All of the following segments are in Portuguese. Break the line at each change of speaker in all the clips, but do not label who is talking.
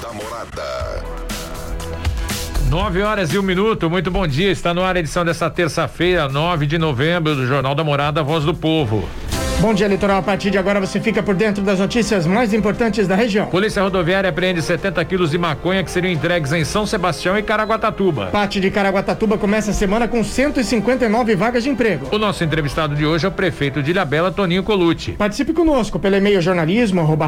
da Morada.
Nove horas e um minuto, muito bom dia. Está no ar a edição dessa terça-feira, 9 de novembro, do Jornal da Morada, Voz do Povo.
Bom dia, Litoral. A partir de agora você fica por dentro das notícias mais importantes da região.
Polícia Rodoviária apreende 70 quilos de maconha que seriam entregues em São Sebastião e Caraguatatuba.
Parte de Caraguatatuba começa a semana com 159 vagas de emprego.
O nosso entrevistado de hoje é o prefeito de Ilhabela, Toninho Colucci.
Participe conosco pelo e-mail jornalismo arroba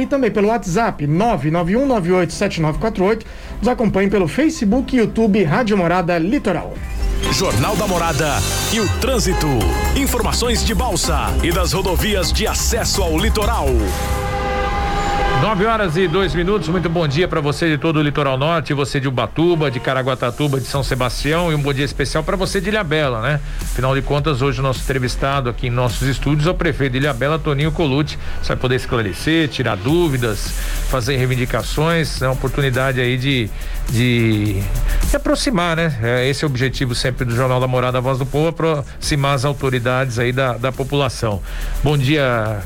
e também pelo WhatsApp 991987948. Nos acompanhe pelo Facebook e YouTube Rádio Morada Litoral.
Jornal da Morada e o trânsito. Informações de Balsa e das rodovias de acesso ao litoral.
9 horas e dois minutos, muito bom dia para você de todo o litoral norte, você de Ubatuba, de Caraguatatuba, de São Sebastião e um bom dia especial para você de Ilhabela, né? Afinal de contas, hoje o nosso entrevistado aqui em nossos estúdios é o prefeito de Ilhabela, Toninho Colucci. Você vai poder esclarecer, tirar dúvidas, fazer reivindicações, é uma oportunidade aí de, de, de aproximar, né? É, esse é o objetivo sempre do Jornal da Morada, a Voz do Povo, aproximar as autoridades aí da, da população. Bom dia,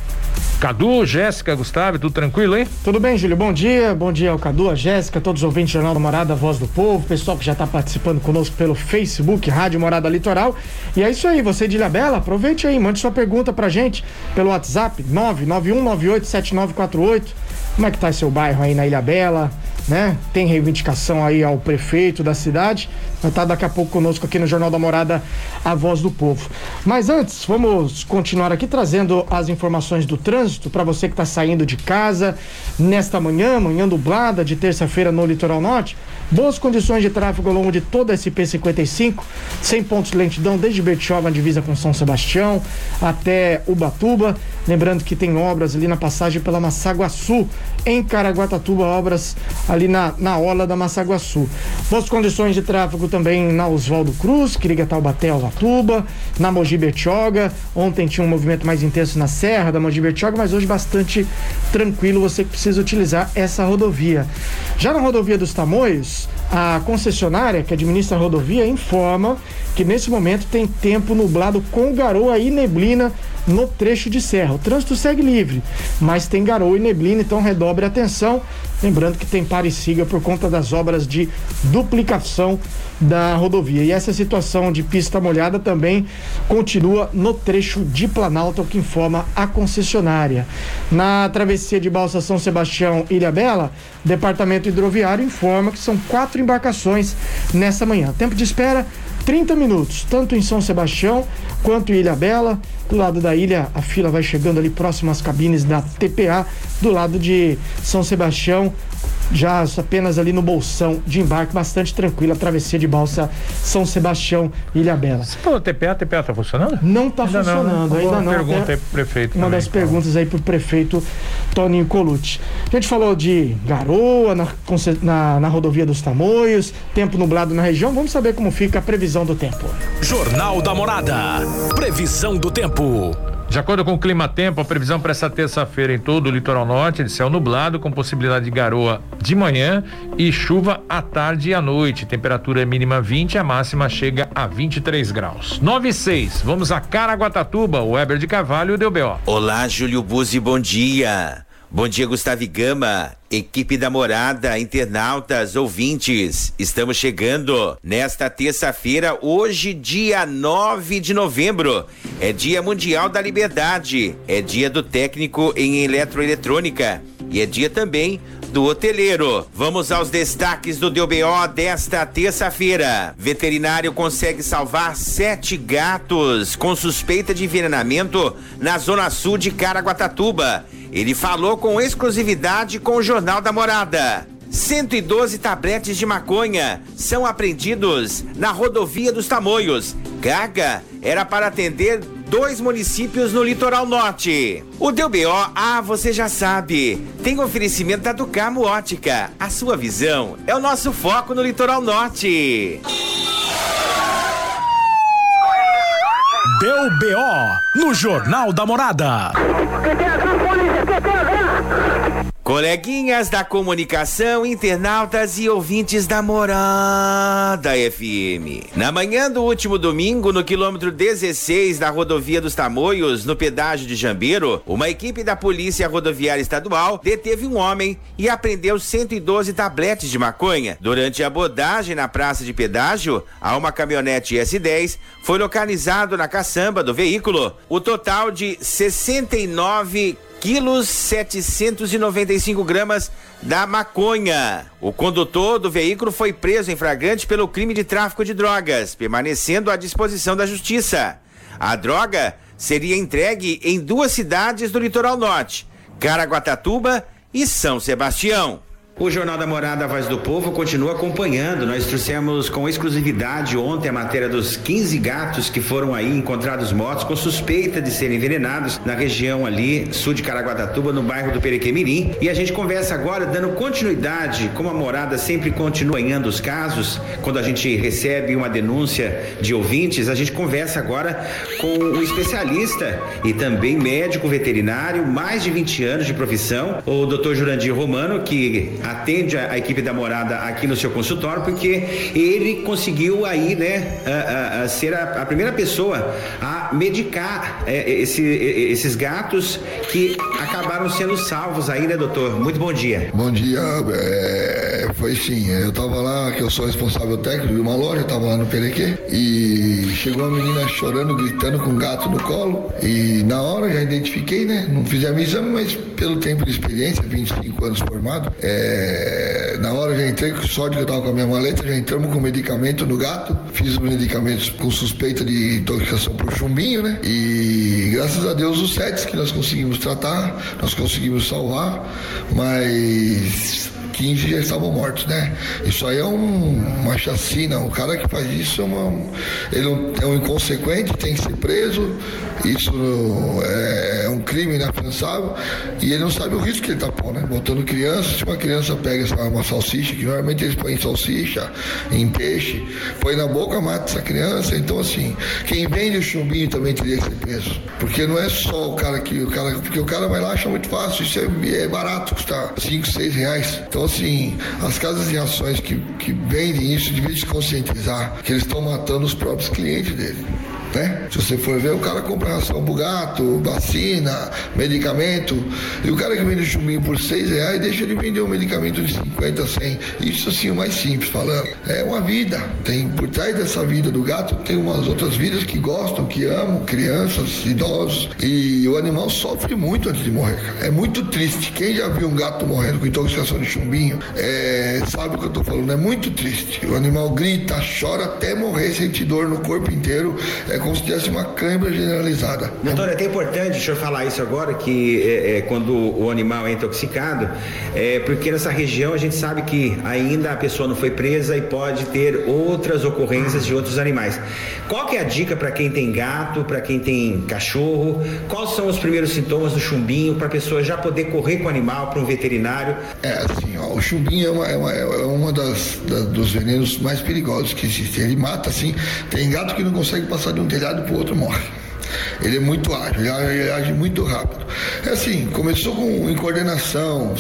Cadu, Jéssica, Gustavo, tudo tranquilo, hein?
Tudo bem, Júlio. Bom dia. Bom dia ao Cadu, a Jéssica, todos os ouvintes do Jornal da Morada, Voz do Povo, pessoal que já está participando conosco pelo Facebook, Rádio Morada Litoral. E é isso aí, você de Ilhabela, aproveite aí, mande sua pergunta pra gente pelo WhatsApp 991987948. Como é que tá seu bairro aí na Ilha Bela? Né? Tem reivindicação aí ao prefeito da cidade. Vai estar daqui a pouco conosco aqui no Jornal da Morada, a voz do povo. Mas antes, vamos continuar aqui trazendo as informações do trânsito para você que está saindo de casa nesta manhã, manhã dublada de terça-feira no Litoral Norte. Boas condições de tráfego ao longo de toda a SP55, sem pontos de lentidão desde Bertioga, divisa com São Sebastião, até Ubatuba. Lembrando que tem obras ali na passagem pela Massaguaçu, em Caraguatatuba, obras ali na, na Ola da Massaguaçu. Boas condições de tráfego também na Oswaldo Cruz, que liga Taubaté ao Latuba, na Mogi Bertioga. Ontem tinha um movimento mais intenso na Serra da Mogi Bertioga, mas hoje bastante tranquilo, você que precisa utilizar essa rodovia. Já na rodovia dos Tamoios, a concessionária que administra a rodovia informa que nesse momento tem tempo nublado com garoa e neblina no trecho de serra. O trânsito segue livre, mas tem garoa e neblina, então redobre a atenção. Lembrando que tem pare siga por conta das obras de duplicação da rodovia. E essa situação de pista molhada também continua no trecho de Planalto, que informa a concessionária. Na travessia de Balsa São Sebastião Ilha Bela, Departamento Hidroviário informa que são quatro embarcações nessa manhã. Tempo de espera 30 minutos, tanto em São Sebastião quanto em Ilha Bela. Do lado da ilha, a fila vai chegando ali próximo às cabines da TPA. Do lado de São Sebastião, já apenas ali no bolsão de embarque, bastante tranquila, travessia de balsa São Sebastião, Ilha Bela.
Você falou TPA, a TPA tá funcionando?
Não tá ainda funcionando, não, né? ainda
não. pergunta aí pro prefeito.
Uma
também,
das perguntas aí pro prefeito Toninho Colucci. A gente falou de garoa na, na, na rodovia dos Tamoios, tempo nublado na região, vamos saber como fica a previsão do tempo.
Jornal da Morada, previsão do tempo.
De acordo com o Clima Tempo, a previsão para essa terça-feira em todo o litoral norte é de céu nublado, com possibilidade de garoa de manhã e chuva à tarde e à noite. Temperatura mínima 20, a máxima chega a 23 graus. 9 e 6. Vamos a Caraguatatuba, o Weber de Carvalho e o DBO.
Olá, Júlio Buzzi, bom dia. Bom dia, Gustavo Gama, equipe da morada, internautas, ouvintes. Estamos chegando nesta terça-feira, hoje, dia 9 de novembro. É Dia Mundial da Liberdade, é dia do técnico em eletroeletrônica e é dia também do hoteleiro. Vamos aos destaques do DBO desta terça-feira. Veterinário consegue salvar sete gatos com suspeita de envenenamento na zona sul de Caraguatatuba. Ele falou com exclusividade com o Jornal da Morada. 112 tabletes de maconha são apreendidos na rodovia dos Tamoios. Gaga era para atender dois municípios no litoral norte. O DBO, ah, você já sabe, tem oferecimento da Ducamo Ótica. A sua visão é o nosso foco no litoral norte.
Deu BO no Jornal da Morada.
Coleguinhas da comunicação, internautas e ouvintes da Morada FM. Na manhã do último domingo, no quilômetro 16 da rodovia dos Tamoios, no pedágio de Jambeiro, uma equipe da Polícia Rodoviária Estadual deteve um homem e apreendeu 112 tabletes de maconha. Durante a abordagem na praça de pedágio, a uma caminhonete S10 foi localizado na caçamba do veículo o total de 69 quilos 795 gramas da maconha. O condutor do veículo foi preso em flagrante pelo crime de tráfico de drogas, permanecendo à disposição da justiça. A droga seria entregue em duas cidades do litoral norte, Caraguatatuba e São Sebastião. O Jornal da Morada, Voz do Povo, continua acompanhando. Nós trouxemos com exclusividade ontem a matéria dos 15 gatos que foram aí encontrados mortos com suspeita de serem envenenados na região ali, sul de Caraguatatuba, no bairro do Perequemirim. E a gente conversa agora, dando continuidade, como a Morada sempre continua ganhando os casos, quando a gente recebe uma denúncia de ouvintes, a gente conversa agora com o especialista e também médico veterinário, mais de 20 anos de profissão, o Dr. Jurandir Romano, que atende a, a, equipe da morada aqui no seu consultório, porque ele conseguiu aí, né, a, a, ser a, primeira pessoa a medicar é, esse, esses gatos que acabaram sendo salvos aí, né, doutor? Muito bom dia.
Bom dia, é, foi sim, eu tava lá, que eu sou responsável técnico de uma loja, tava lá no Perequê, e chegou uma menina chorando, gritando com um gato no colo, e na hora já identifiquei, né, não fizemos exame, mas pelo tempo de experiência, 25 anos formado, é, é, na hora já entrei, sorte que eu tava com a minha maleta, já entramos com medicamento no gato, fiz os medicamentos com suspeita de intoxicação por chumbinho, né? E graças a Deus os sete que nós conseguimos tratar, nós conseguimos salvar, mas 15 já estavam mortos, né? Isso aí é um, uma chacina. O cara que faz isso é, uma, ele é um inconsequente, tem que ser preso. Isso é, é um crime inafiançável. E ele não sabe o risco que ele está pondo, né? Botando criança, se uma criança pega essa, uma salsicha, que normalmente eles põem em salsicha, em peixe, põe na boca, mata essa criança. Então, assim, quem vende o chumbinho também teria que ser preso. Porque não é só o cara que. O cara, porque o cara vai lá acha muito fácil, isso é, é barato, custa 5, 6 reais. Então, então, assim, as casas de ações que, que vendem isso deviam se conscientizar que eles estão matando os próprios clientes dele né? Se você for ver, o cara compra ração pro gato, vacina, medicamento, e o cara que vende chumbinho por seis reais deixa de vender um medicamento de 50, 100. Isso assim, o mais simples falando. É uma vida. Tem por trás dessa vida do gato tem umas outras vidas que gostam, que amam, crianças, idosos. E o animal sofre muito antes de morrer. É muito triste. Quem já viu um gato morrendo com intoxicação de chumbinho, é, sabe o que eu tô falando. É muito triste. O animal grita, chora até morrer, sente dor no corpo inteiro. É como se tivesse uma câimbra generalizada.
Doutor, é até importante o senhor falar isso agora, que é, é, quando o animal é intoxicado, é, porque nessa região a gente sabe que ainda a pessoa não foi presa e pode ter outras ocorrências de outros animais. Qual que é a dica para quem tem gato, para quem tem cachorro? Quais são os primeiros sintomas do chumbinho para a pessoa já poder correr com o animal para um veterinário?
É assim, ó, o chumbinho é uma, é uma, é uma das, das, dos venenos mais perigosos que existem. Ele mata assim. Tem gato que não consegue passar de um telhado para o outro morre. Ele é muito ágil, ele age muito rápido. É assim, começou com em coordenação,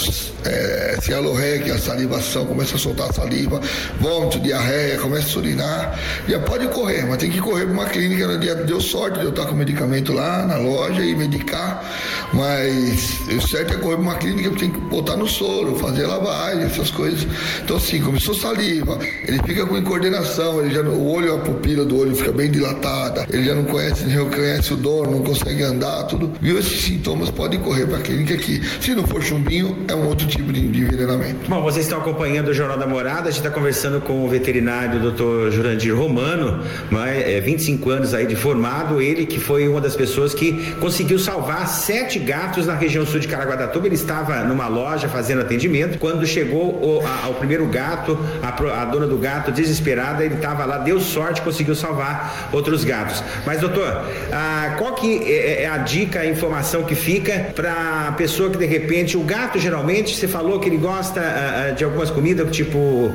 é, cialorreia, que é a salivação, começa a soltar saliva, vômito, diarreia, começa a urinar. Já pode correr, mas tem que correr para uma clínica. Deu sorte de eu estar com medicamento lá na loja e medicar, mas o certo é correr para uma clínica que tem que botar no soro, fazer lavagem, essas coisas. Então, assim, começou saliva, ele fica com incoordenação, ele já, o olho, a pupila do olho fica bem dilatada, ele já não conhece, não reconhece o dor, não consegue andar, tudo. Viu esses sintomas, pode correr para a clínica aqui. Se não for chumbinho, é um outro tipo de, envenenamento.
Bom, vocês estão acompanhando o Jornal da Morada, a gente está conversando com o veterinário Dr. Jurandir Romano, é, 25 anos aí de formado, ele que foi uma das pessoas que conseguiu salvar sete gatos na região sul de Caraguatatuba. Ele estava numa loja fazendo atendimento. Quando chegou o, a, o primeiro gato, a, a, dona do gato, desesperada, ele estava lá, deu sorte, conseguiu salvar outros gatos. Mas, doutor, a,
qual que é, é a dica, a informação que fica para a pessoa que de repente, o gato geralmente, você falou que ele gosta uh, de algumas comidas, tipo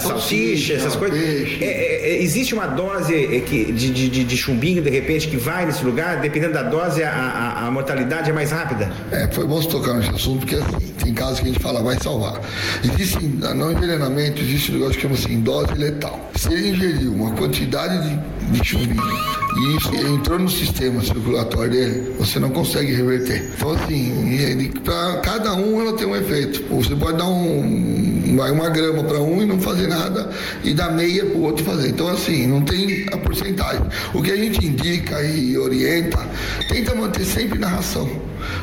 salsicha, essas coisas. É, é, é, existe uma dose que, de, de, de, chumbinho, de repente, que vai nesse lugar, dependendo da dose, a, a, a mortalidade é mais rápida?
É, foi bom você tocar nesse assunto, porque assim, tem casos que a gente fala, vai salvar. Existe, não envenenamento, existe um negócio que chama assim, dose letal. Se ele ingeriu uma quantidade de, de chumbinho e isso entrou no sistema circulatório dele, você não consegue reverter. Então, assim, para cada um ela tem um efeito. Você pode dar um, uma grama para um e não fazer nada, e dar meia para o outro fazer. Então, assim, não tem a porcentagem. O que a gente indica e orienta, tenta manter sempre na ração.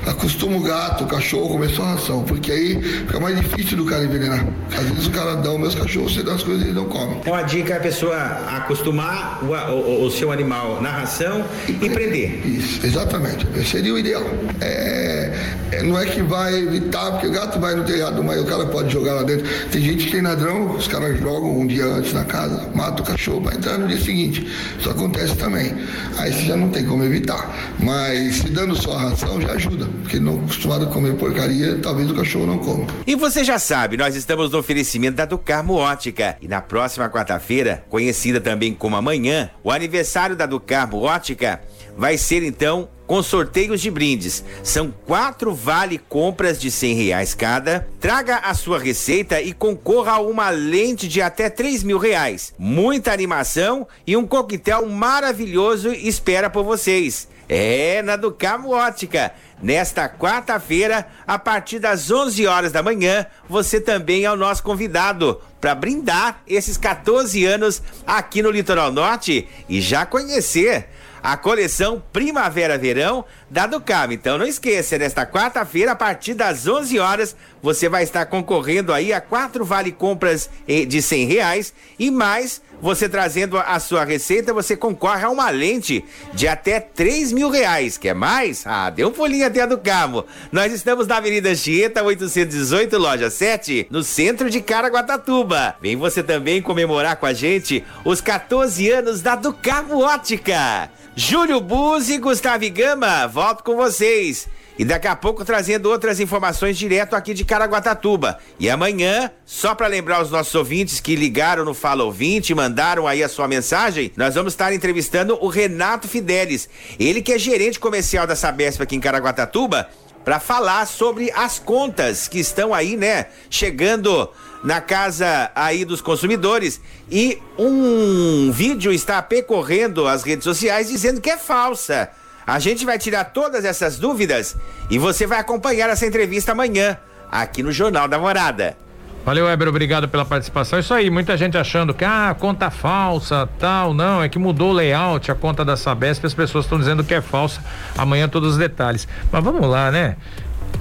Acostuma o gato, o cachorro, começou a ração, porque aí fica mais difícil do cara envenenar. Às vezes o cara dá os meus cachorros, você dá as coisas e ele não come.
Então a dica é a pessoa acostumar o, o, o seu animal na ração e, e prender.
Isso, exatamente. Seria o ideal. É, é, não é que vai evitar, porque o gato vai no telhado, mas o cara pode jogar lá dentro. Tem gente que tem ladrão, os caras jogam um dia antes na casa, mata o cachorro, vai entrar no dia seguinte. Isso acontece também. Aí você já não tem como evitar. Mas se dando só a ração já ajuda, porque não acostumado a comer porcaria, talvez o cachorro não coma.
E você já sabe, nós estamos no oferecimento da Ducarmo Ótica. E na próxima quarta-feira, conhecida também como amanhã, o aniversário da Ducarmo Ótica vai ser então com sorteios de brindes. São quatro vale compras de cem reais cada. Traga a sua receita e concorra a uma lente de até três mil reais. Muita animação e um coquetel maravilhoso espera por vocês. É na Ducamo Ótica. Nesta quarta-feira, a partir das 11 horas da manhã, você também é o nosso convidado para brindar esses 14 anos aqui no Litoral Norte e já conhecer a coleção Primavera-Verão da Ducam. Então não esqueça, nesta quarta-feira, a partir das 11 horas, você vai estar concorrendo aí a quatro vale compras eh, de 100 reais e mais você trazendo a sua receita, você concorre a uma lente de até 3 mil reais. Quer mais? Ah, dê um pulinho até a do Cabo. Nós estamos na Avenida Chieta, 818, loja 7, no centro de Caraguatatuba. Vem você também comemorar com a gente os 14 anos da Ducabo Ótica. Júlio Buzzi e Gustavo Gama, volto com vocês. E daqui a pouco trazendo outras informações direto aqui de Caraguatatuba. E amanhã, só para lembrar os nossos ouvintes que ligaram no Fala Ouvinte, mandaram aí a sua mensagem, nós vamos estar entrevistando o Renato Fidelis. Ele que é gerente comercial da Sabesp aqui em Caraguatatuba, para falar sobre as contas que estão aí, né, chegando na casa aí dos consumidores e um vídeo está percorrendo as redes sociais dizendo que é falsa. A gente vai tirar todas essas dúvidas e você vai acompanhar essa entrevista amanhã aqui no Jornal da Morada.
Valeu, Weber, obrigado pela participação. Isso aí, muita gente achando que, ah, conta falsa, tal. Não, é que mudou o layout, a conta da Sabesp, as pessoas estão dizendo que é falsa. Amanhã todos os detalhes. Mas vamos lá, né?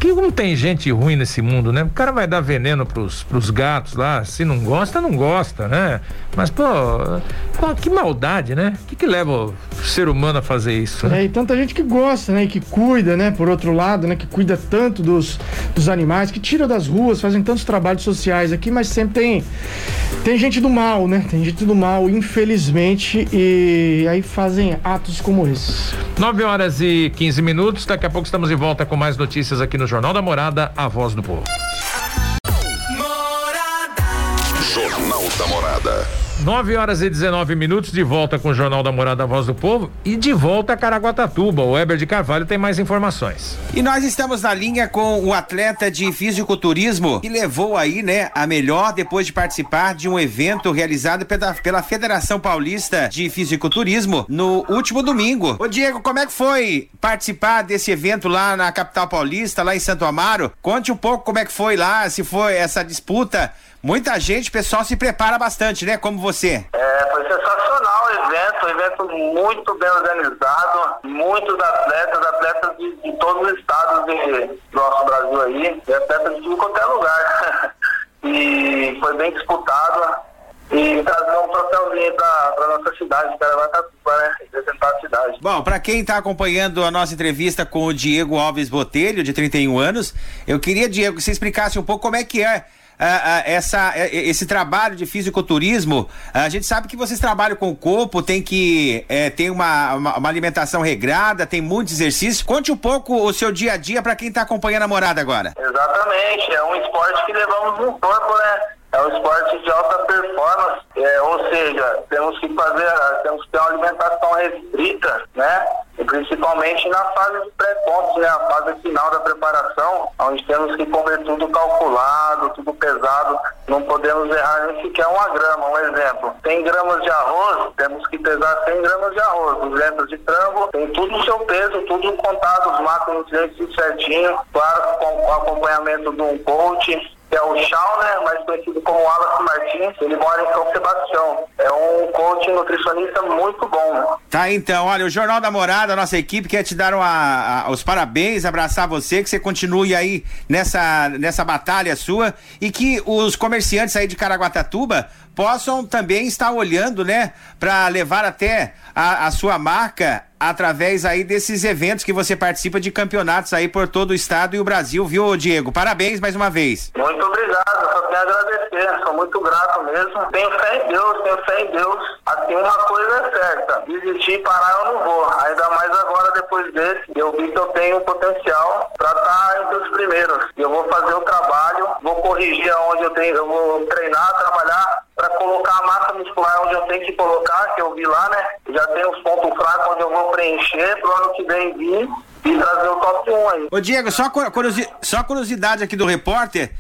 Que não tem gente ruim nesse mundo, né? O cara vai dar veneno pros, pros gatos lá, se não gosta, não gosta, né? Mas, pô, que maldade, né? O que, que leva o ser humano a fazer isso?
Né? É, e tanta gente que gosta, né? E que cuida, né? Por outro lado, né? Que cuida tanto dos, dos animais, que tira das ruas, fazem tantos trabalhos sociais aqui, mas sempre tem, tem gente do mal, né? Tem gente do mal, infelizmente, e aí fazem atos como esses.
9 horas e 15 minutos, daqui a pouco estamos de volta com mais notícias aqui no Jornal da Morada, a voz do povo.
Jornal da Morada.
9 horas e 19 minutos, de volta com o Jornal da Morada Voz do Povo e de volta a Caraguatatuba. O Weber de Carvalho tem mais informações.
E nós estamos na linha com o atleta de fisiculturismo que levou aí, né, a melhor depois de participar de um evento realizado pela, pela Federação Paulista de Fisiculturismo no último domingo. Ô Diego, como é que foi participar desse evento lá na capital paulista, lá em Santo Amaro? Conte um pouco como é que foi lá, se foi essa disputa Muita gente, o pessoal se prepara bastante, né? Como você.
É, foi sensacional o evento, um evento muito bem organizado, muitos atletas, atletas de, de todos os estados de, do nosso Brasil aí, e atletas de qualquer lugar. e foi bem disputado e trazer um troféuzinho para nossa cidade, Caraguatatuba, né? Representar a cidade.
Bom, para quem está acompanhando a nossa entrevista com o Diego Alves Botelho, de 31 anos, eu queria, Diego, que você explicasse um pouco como é que é ah, essa, esse trabalho de fisiculturismo? A gente sabe que vocês trabalham com o corpo, tem que é, ter uma, uma, uma, alimentação regrada, tem muito exercício. Conte um pouco o seu dia a dia para quem está acompanhando a morada agora.
Exatamente, é um esporte que levamos no corpo, né? É um esporte de alta performance, é, ou seja, temos que fazer, temos que ter uma alimentação restrita, né? E principalmente na fase de pré-pontos, né? A fase final da preparação, onde temos que comer tudo calculado, tudo pesado, não podemos errar nem sequer uma grama. Um exemplo, 100 gramas de arroz, temos que pesar 100 gramas de arroz, 200 de frango, tem tudo o seu peso, tudo contado, os macronutrientes certinho, claro, com o acompanhamento de um coach, que é o Chau, né, mais conhecido como Wallace Martins, ele mora em São Sebastião. É um coach nutricionista muito bom.
Tá, então, olha, o Jornal da Morada, a nossa equipe quer te dar uma, a, os parabéns, abraçar você, que você continue aí nessa, nessa batalha sua e que os comerciantes aí de Caraguatatuba possam também estar olhando, né, para levar até a, a sua marca através aí desses eventos que você participa de campeonatos aí por todo o estado e o Brasil, viu, Diego? Parabéns mais uma vez.
Muito obrigado, só tenho a agradecer, sou muito grato mesmo. Tenho fé em Deus, tenho fé em Deus. Assim, uma coisa é certa, desistir e parar eu não vou, ainda mais agora depois desse, eu vi que eu tenho potencial para estar tá entre os primeiros. Eu vou fazer o trabalho, vou corrigir aonde eu tenho, eu vou treinar, trabalhar para colocar a massa muscular onde eu tenho que colocar, que eu vi lá, né? Já tem os pontos fracos onde eu vou preencher vem vir e trazer o top 1 aí.
Ô Diego, só, curiosi só curiosidade aqui do repórter,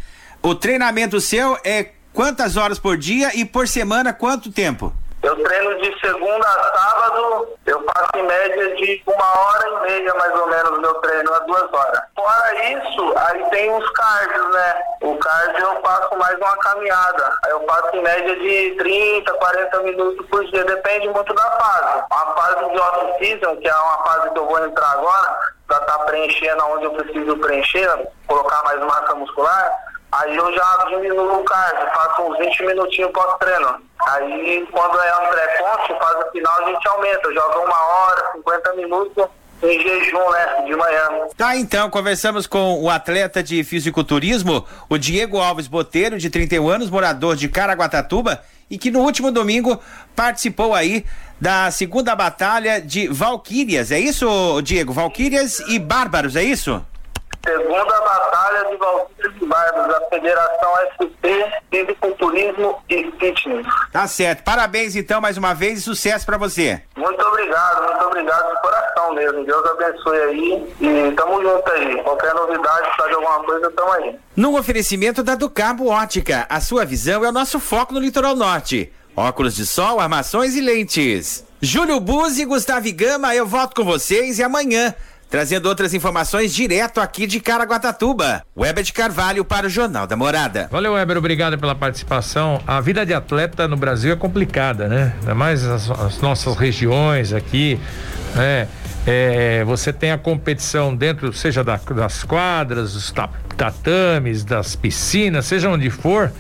o treinamento seu é quantas horas por dia e por semana quanto tempo?
Eu treino de segunda a sábado, eu faço em média de uma hora e meia mais ou menos meu treino, a duas horas. Fora isso, aí tem os cardios, né? O cardio eu faço mais uma caminhada. Aí eu faço em média de 30, 40 minutos por dia, depende muito da fase. A fase de off-season, que é uma fase que eu vou entrar agora, para estar tá preenchendo onde eu preciso preencher, colocar mais massa muscular, Aí eu já diminuo o cardio, faço uns 20 minutinhos pós-treino. Aí quando é um pré-ponte, faz o final, a gente aumenta, joga uma hora, 50 minutos em jejum, né, de manhã.
Tá, então, conversamos com o atleta de fisiculturismo, o Diego Alves Boteiro, de 31 anos, morador de Caraguatatuba, e que no último domingo participou aí da segunda batalha de Valquírias. É isso, Diego? Valquírias e Bárbaros, é isso?
Segunda Batalha de Valquíria de Barbas, da Federação SP, Fisiculturismo e Fitness.
Tá certo. Parabéns então mais uma vez e sucesso para você.
Muito obrigado, muito obrigado de coração mesmo. Deus abençoe aí e tamo junto aí. Qualquer novidade, de alguma coisa, tamo aí.
No oferecimento da Ducabo Ótica, a sua visão é o nosso foco no litoral norte. Óculos de sol, armações e lentes. Júlio Buzzi e Gustavo Gama, eu volto com vocês e amanhã trazendo outras informações direto aqui de Caraguatatuba. Weber de Carvalho para o Jornal da Morada.
Valeu, Weber, obrigado pela participação. A vida de atleta no Brasil é complicada, né? Ainda mais as, as nossas regiões aqui, né? É, você tem a competição dentro, seja da, das quadras, dos tatames, das piscinas, seja onde for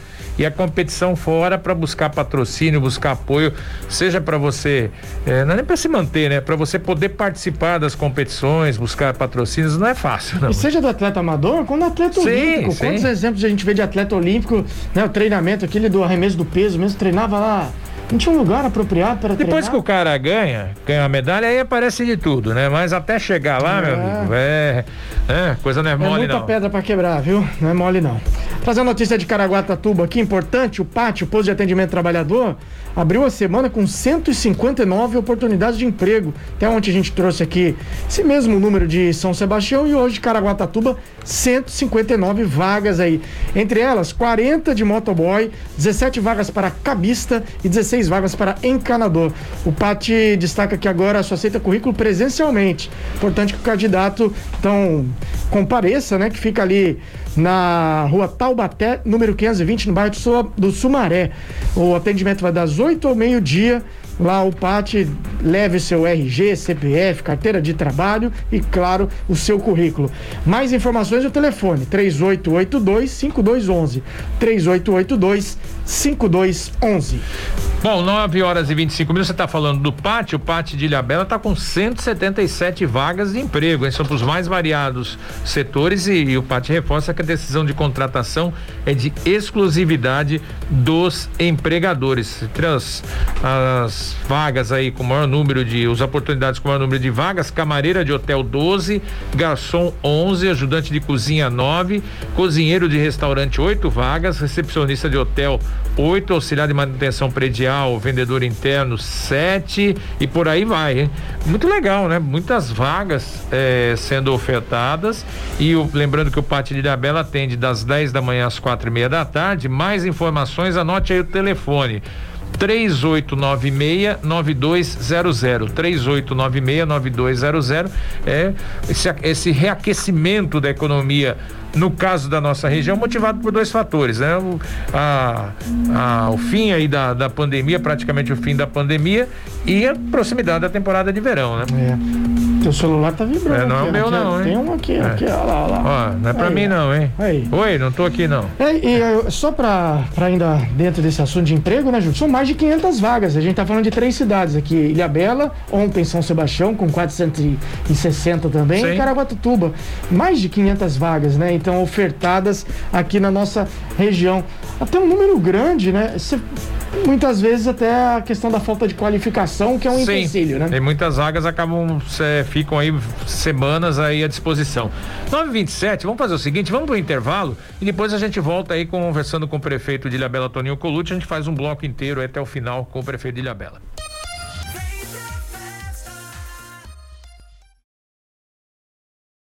e a competição fora para buscar patrocínio, buscar apoio, seja para você, é, não é nem para se manter, né? Para você poder participar das competições, buscar patrocínios, não é fácil. Não.
E seja do atleta amador, quando atleta sim, olímpico. Sim. Quantos exemplos a gente vê de atleta olímpico, né? O treinamento, aquele do arremesso do peso mesmo, treinava lá não tinha um lugar apropriado para
Depois
treinar.
que o cara ganha, ganha a medalha, aí aparece de tudo, né? Mas até chegar lá, é. meu amigo, é, é, coisa não é, é mole
muita
não.
pedra para quebrar, viu? Não é mole não. Trazer notícia de Caraguatatuba aqui, importante, o pátio, o posto de atendimento trabalhador, abriu a semana com 159 oportunidades de emprego. Até ontem a gente trouxe aqui esse mesmo número de São Sebastião e hoje Caraguatatuba, 159 vagas aí. Entre elas, 40 de motoboy, 17 vagas para cabista e 16 seis vagas para encanador. O PAT destaca que agora só aceita currículo presencialmente. Importante que o candidato então compareça, né? Que fica ali na rua Taubaté, número 520, no bairro do Sumaré. O atendimento vai das 8 ao meio-dia lá o PAT leve seu RG, CPF, carteira de trabalho e, claro, o seu currículo. Mais informações no telefone 3882 5211. 3882 5211.
Bom, 9 horas e 25 minutos, você está falando do pátio, o pátio de Ilhabela está com 177 vagas de emprego, hein? são para os mais variados setores e, e o pátio reforça que a decisão de contratação é de exclusividade dos empregadores. As, as vagas aí com maior número de, as oportunidades com maior número de vagas, camareira de hotel 12, garçom 11, ajudante de cozinha 9, cozinheiro de restaurante 8 vagas, recepcionista de hotel 8, auxiliar de manutenção predial, vendedor interno 7 e por aí vai, hein? Muito legal, né? Muitas vagas eh, sendo ofertadas e o, lembrando que o Pátio de Ilhabela atende das 10 da manhã às quatro e meia da tarde. Mais informações, anote aí o telefone. 3896 9200 3896 9200 é esse, esse reaquecimento da economia no caso da nossa região, motivado por dois fatores, né? O, a, a, o fim aí da, da pandemia, praticamente o fim da pandemia e a proximidade da temporada de verão, né?
É. Teu celular tá vibrando.
É, não é o meu, não, hein?
Tem um aqui,
É.
aqui, olha lá, olha lá.
Ó, não é pra
Aí,
mim, não, hein?
Aí.
Oi, não tô aqui, não.
É, e é, só para ainda dentro desse assunto de emprego, né, Júlio? São mais de 500 vagas. A gente tá falando de três cidades aqui: Ilhabela, ontem São Sebastião, com 460 também,
Sim.
e Caraguatatuba. Mais de 500 vagas, né? Então, ofertadas aqui na nossa região. Até um número grande, né? Muitas vezes até a questão da falta de qualificação, que é um
Sim,
empecilho, né?
Tem muitas vagas acabam cê, ficam aí semanas aí à disposição. 927, vamos fazer o seguinte, vamos pro intervalo e depois a gente volta aí conversando com o prefeito de Ilhabela Toninho Colucci, a gente faz um bloco inteiro até o final com o prefeito de Ilhabela.